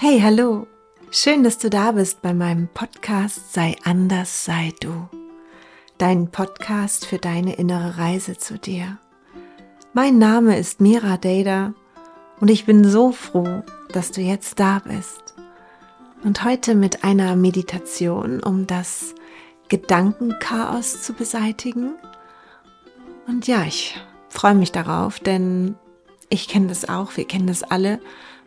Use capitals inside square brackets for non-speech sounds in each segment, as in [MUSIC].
Hey, hallo! Schön, dass du da bist bei meinem Podcast Sei anders, sei du. Dein Podcast für deine innere Reise zu dir. Mein Name ist Mira Dada und ich bin so froh, dass du jetzt da bist. Und heute mit einer Meditation, um das Gedankenchaos zu beseitigen. Und ja, ich freue mich darauf, denn ich kenne das auch, wir kennen das alle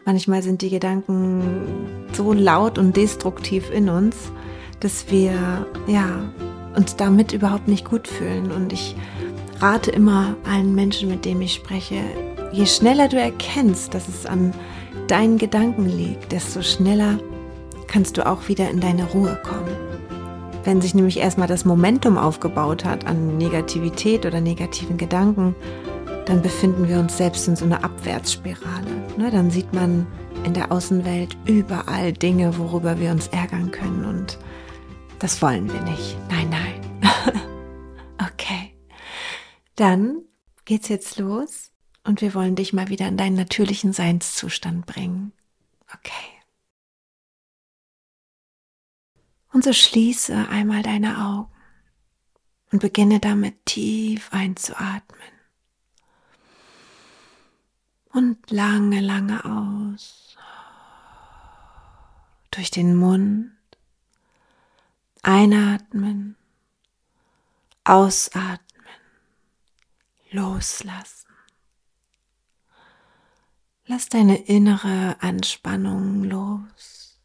Manchmal sind die Gedanken so laut und destruktiv in uns, dass wir ja uns damit überhaupt nicht gut fühlen. Und ich rate immer allen Menschen, mit denen ich spreche, je schneller du erkennst, dass es an deinen Gedanken liegt, desto schneller kannst du auch wieder in deine Ruhe kommen. Wenn sich nämlich erstmal das Momentum aufgebaut hat an Negativität oder negativen Gedanken, dann befinden wir uns selbst in so einer Abwärtsspirale. Ne, dann sieht man in der Außenwelt überall Dinge, worüber wir uns ärgern können und das wollen wir nicht. Nein, nein. [LAUGHS] okay. Dann geht's jetzt los und wir wollen dich mal wieder in deinen natürlichen Seinszustand bringen. Okay. Und so schließe einmal deine Augen und beginne damit tief einzuatmen und lange, lange aus. Durch den Mund einatmen, ausatmen, loslassen. Lass deine innere Anspannung los.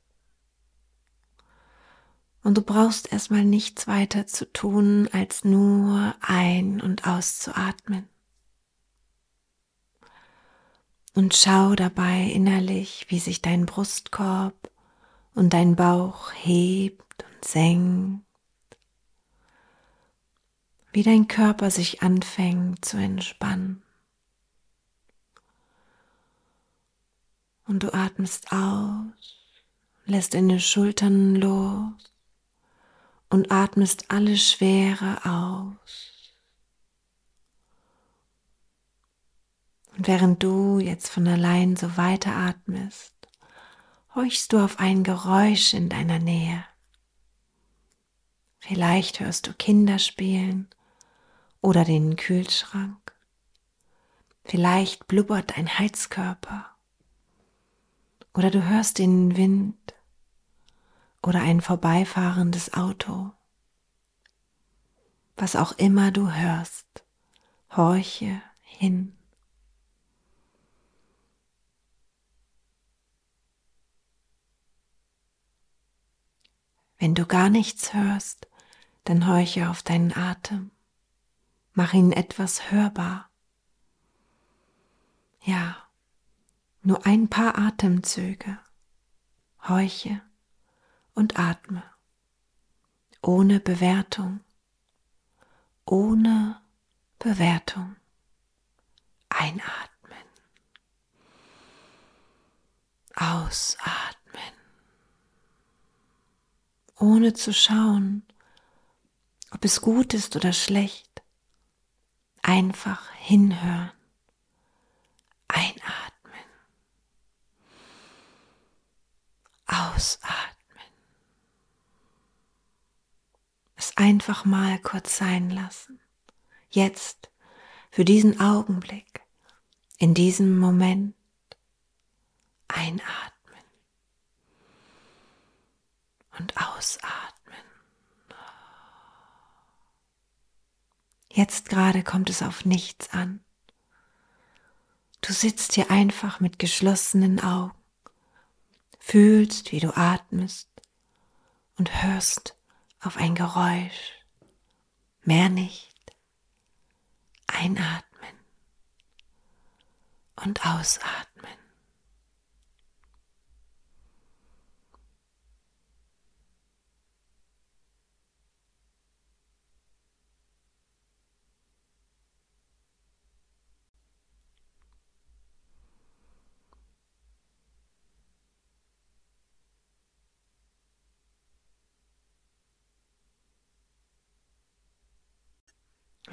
Und du brauchst erstmal nichts weiter zu tun, als nur ein- und auszuatmen und schau dabei innerlich, wie sich dein Brustkorb und dein Bauch hebt und senkt, wie dein Körper sich anfängt zu entspannen. Und du atmest aus, lässt deine Schultern los und atmest alle Schwere aus. Und während du jetzt von allein so weiter atmest, horchst du auf ein Geräusch in deiner Nähe. Vielleicht hörst du Kinder spielen oder den Kühlschrank. Vielleicht blubbert ein Heizkörper. Oder du hörst den Wind oder ein vorbeifahrendes Auto. Was auch immer du hörst, horche hin. Wenn du gar nichts hörst, dann horche auf deinen Atem. Mach ihn etwas hörbar. Ja, nur ein paar Atemzüge. Horche und atme. Ohne Bewertung. Ohne Bewertung. Einatmen. Ausatmen ohne zu schauen, ob es gut ist oder schlecht. Einfach hinhören, einatmen, ausatmen. Es einfach mal kurz sein lassen. Jetzt, für diesen Augenblick, in diesem Moment, einatmen. Und ausatmen. Jetzt gerade kommt es auf nichts an. Du sitzt hier einfach mit geschlossenen Augen, fühlst, wie du atmest und hörst auf ein Geräusch. Mehr nicht. Einatmen und ausatmen.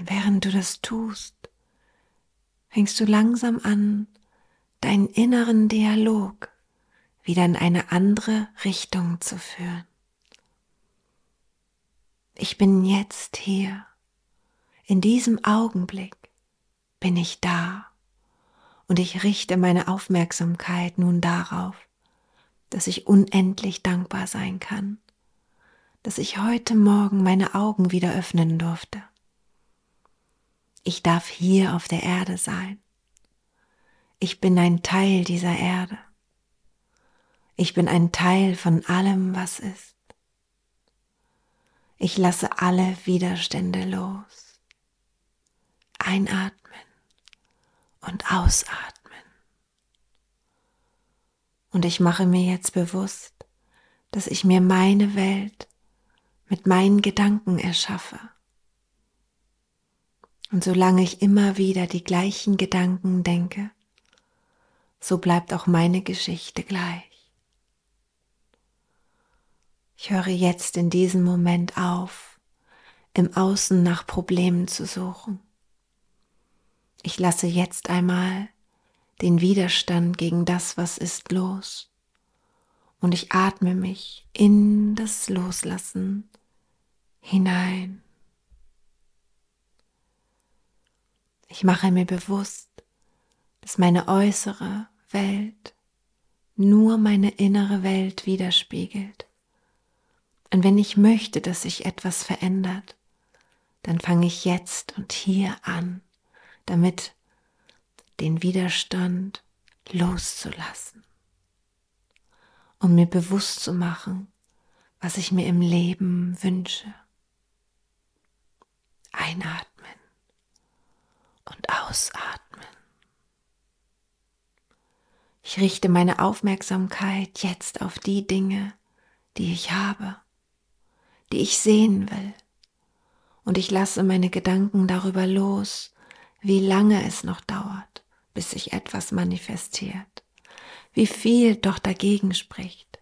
Während du das tust, fängst du langsam an, deinen inneren Dialog wieder in eine andere Richtung zu führen. Ich bin jetzt hier. In diesem Augenblick bin ich da und ich richte meine Aufmerksamkeit nun darauf, dass ich unendlich dankbar sein kann, dass ich heute Morgen meine Augen wieder öffnen durfte. Ich darf hier auf der Erde sein. Ich bin ein Teil dieser Erde. Ich bin ein Teil von allem, was ist. Ich lasse alle Widerstände los. Einatmen und ausatmen. Und ich mache mir jetzt bewusst, dass ich mir meine Welt mit meinen Gedanken erschaffe. Und solange ich immer wieder die gleichen Gedanken denke, so bleibt auch meine Geschichte gleich. Ich höre jetzt in diesem Moment auf, im Außen nach Problemen zu suchen. Ich lasse jetzt einmal den Widerstand gegen das, was ist, los. Und ich atme mich in das Loslassen hinein. Ich mache mir bewusst, dass meine äußere Welt nur meine innere Welt widerspiegelt. Und wenn ich möchte, dass sich etwas verändert, dann fange ich jetzt und hier an, damit den Widerstand loszulassen, um mir bewusst zu machen, was ich mir im Leben wünsche. Einatmen und ausatmen. Ich richte meine Aufmerksamkeit jetzt auf die Dinge, die ich habe, die ich sehen will, und ich lasse meine Gedanken darüber los, wie lange es noch dauert bis sich etwas manifestiert, wie viel doch dagegen spricht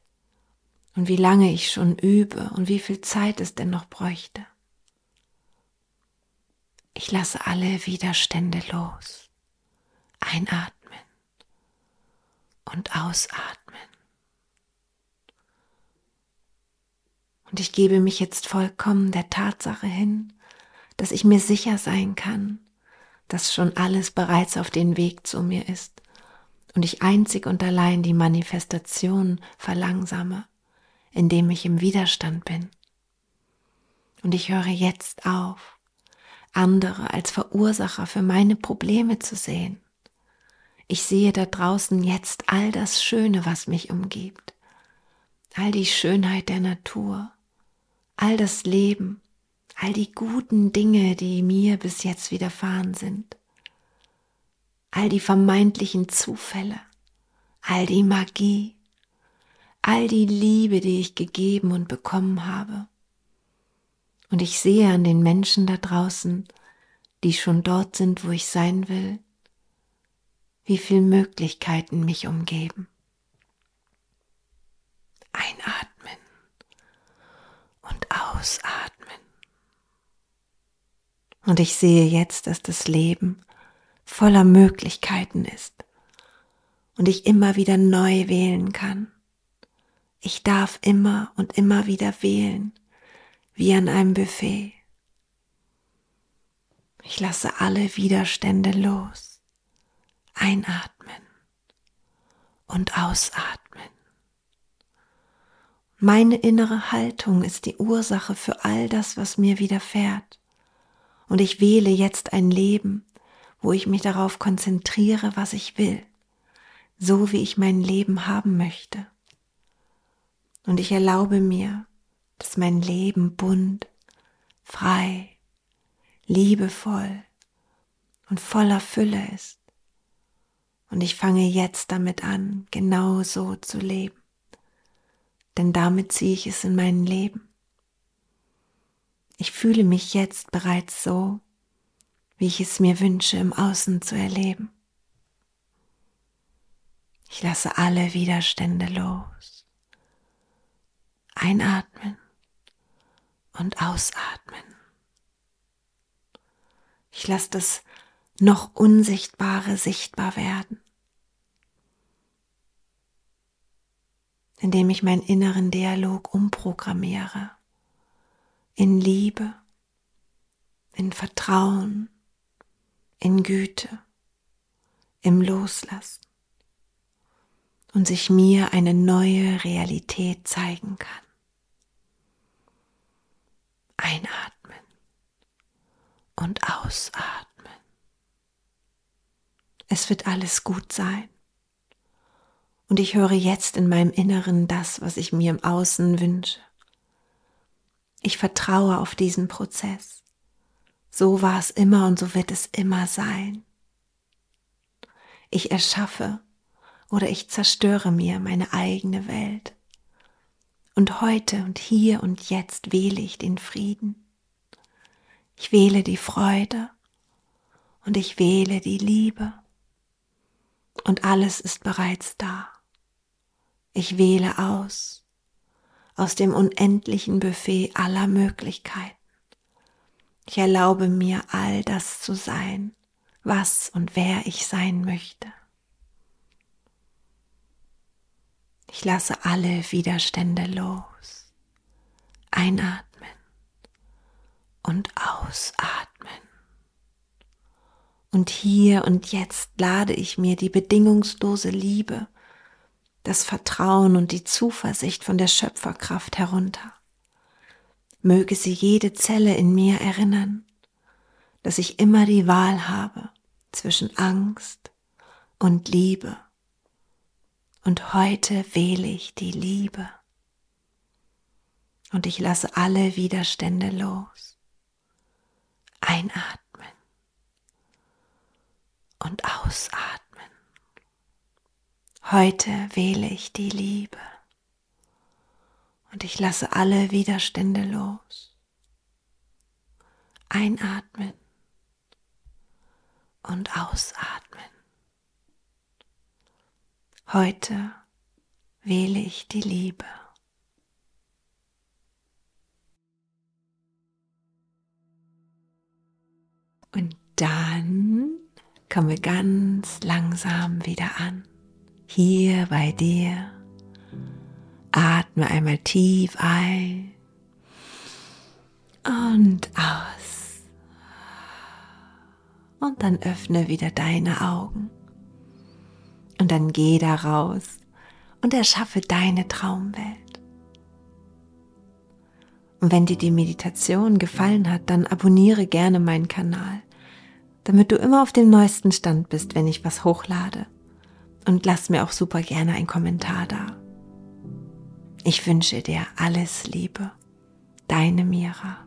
und wie lange ich schon übe und wie viel Zeit es denn noch bräuchte. Ich lasse alle Widerstände los. Einatmen und ausatmen. Und ich gebe mich jetzt vollkommen der Tatsache hin, dass ich mir sicher sein kann, dass schon alles bereits auf den Weg zu mir ist und ich einzig und allein die Manifestation verlangsame, indem ich im Widerstand bin. Und ich höre jetzt auf, andere als Verursacher für meine Probleme zu sehen. Ich sehe da draußen jetzt all das Schöne, was mich umgibt, all die Schönheit der Natur, all das Leben, all die guten Dinge, die mir bis jetzt widerfahren sind, all die vermeintlichen Zufälle, all die Magie, all die Liebe, die ich gegeben und bekommen habe. Und ich sehe an den Menschen da draußen, die schon dort sind, wo ich sein will, wie viele Möglichkeiten mich umgeben. Einatmen und ausatmen. Und ich sehe jetzt, dass das Leben voller Möglichkeiten ist und ich immer wieder neu wählen kann. Ich darf immer und immer wieder wählen, wie an einem Buffet. Ich lasse alle Widerstände los. Einatmen und ausatmen. Meine innere Haltung ist die Ursache für all das, was mir widerfährt. Und ich wähle jetzt ein Leben, wo ich mich darauf konzentriere, was ich will, so wie ich mein Leben haben möchte. Und ich erlaube mir, dass mein Leben bunt, frei, liebevoll und voller Fülle ist. Und ich fange jetzt damit an, genau so zu leben. Denn damit ziehe ich es in mein Leben. Ich fühle mich jetzt bereits so, wie ich es mir wünsche, im Außen zu erleben. Ich lasse alle Widerstände los. Einatmen und ausatmen. Ich lasse das noch Unsichtbare sichtbar werden. indem ich meinen inneren Dialog umprogrammiere in Liebe, in Vertrauen, in Güte, im Loslassen und sich mir eine neue Realität zeigen kann. Einatmen und ausatmen. Es wird alles gut sein. Und ich höre jetzt in meinem Inneren das, was ich mir im Außen wünsche. Ich vertraue auf diesen Prozess. So war es immer und so wird es immer sein. Ich erschaffe oder ich zerstöre mir meine eigene Welt. Und heute und hier und jetzt wähle ich den Frieden. Ich wähle die Freude und ich wähle die Liebe. Und alles ist bereits da. Ich wähle aus, aus dem unendlichen Buffet aller Möglichkeiten. Ich erlaube mir all das zu sein, was und wer ich sein möchte. Ich lasse alle Widerstände los. Einatmen und ausatmen. Und hier und jetzt lade ich mir die bedingungslose Liebe, das Vertrauen und die Zuversicht von der Schöpferkraft herunter. Möge sie jede Zelle in mir erinnern, dass ich immer die Wahl habe zwischen Angst und Liebe und heute wähle ich die Liebe. Und ich lasse alle Widerstände los. Einatmen und ausatmen. Heute wähle ich die Liebe. Und ich lasse alle Widerstände los. Einatmen und ausatmen. Heute wähle ich die Liebe. Und dann komme ganz langsam wieder an, hier bei dir. Atme einmal tief ein und aus. Und dann öffne wieder deine Augen. Und dann geh da raus und erschaffe deine Traumwelt. Und wenn dir die Meditation gefallen hat, dann abonniere gerne meinen Kanal, damit du immer auf dem neuesten Stand bist, wenn ich was hochlade. Und lass mir auch super gerne einen Kommentar da. Ich wünsche dir alles Liebe. Deine Mira.